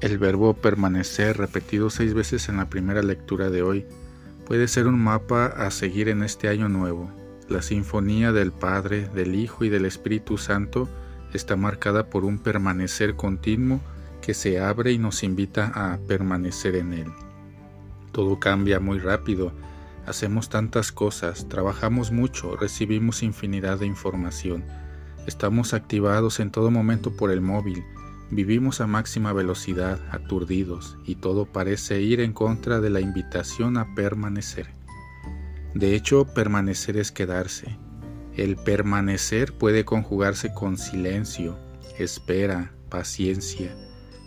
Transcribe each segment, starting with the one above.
El verbo permanecer, repetido seis veces en la primera lectura de hoy, puede ser un mapa a seguir en este año nuevo. La sinfonía del Padre, del Hijo y del Espíritu Santo está marcada por un permanecer continuo que se abre y nos invita a permanecer en él. Todo cambia muy rápido, hacemos tantas cosas, trabajamos mucho, recibimos infinidad de información, estamos activados en todo momento por el móvil, Vivimos a máxima velocidad, aturdidos, y todo parece ir en contra de la invitación a permanecer. De hecho, permanecer es quedarse. El permanecer puede conjugarse con silencio, espera, paciencia,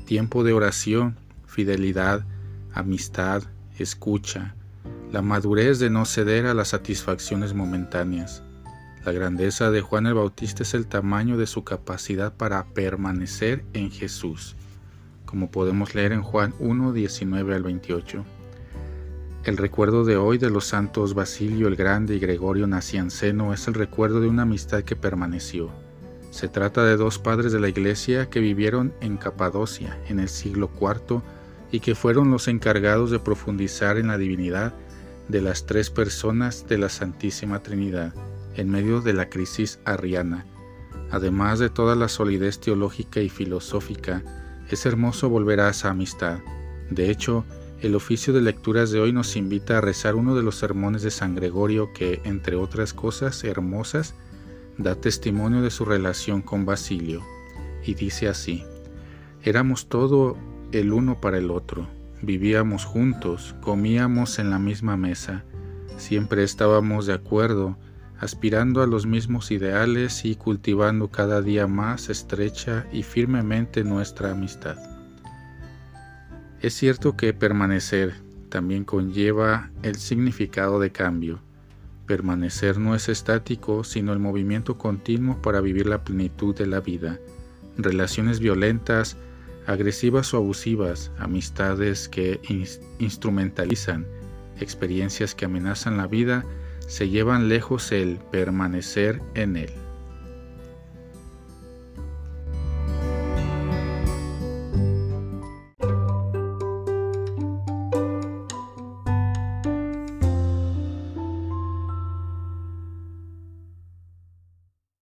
tiempo de oración, fidelidad, amistad, escucha, la madurez de no ceder a las satisfacciones momentáneas, la grandeza de Juan el Bautista es el tamaño de su capacidad para permanecer en Jesús, como podemos leer en Juan 1, 19 al 28. El recuerdo de hoy de los santos Basilio el Grande y Gregorio Nacianceno es el recuerdo de una amistad que permaneció. Se trata de dos padres de la Iglesia que vivieron en Capadocia en el siglo IV y que fueron los encargados de profundizar en la divinidad de las tres personas de la Santísima Trinidad en medio de la crisis arriana. Además de toda la solidez teológica y filosófica, es hermoso volver a esa amistad. De hecho, el oficio de lecturas de hoy nos invita a rezar uno de los sermones de San Gregorio que, entre otras cosas hermosas, da testimonio de su relación con Basilio, y dice así, Éramos todo el uno para el otro, vivíamos juntos, comíamos en la misma mesa, siempre estábamos de acuerdo, aspirando a los mismos ideales y cultivando cada día más estrecha y firmemente nuestra amistad. Es cierto que permanecer también conlleva el significado de cambio. Permanecer no es estático, sino el movimiento continuo para vivir la plenitud de la vida. Relaciones violentas, agresivas o abusivas, amistades que instrumentalizan, experiencias que amenazan la vida, se llevan lejos el permanecer en él.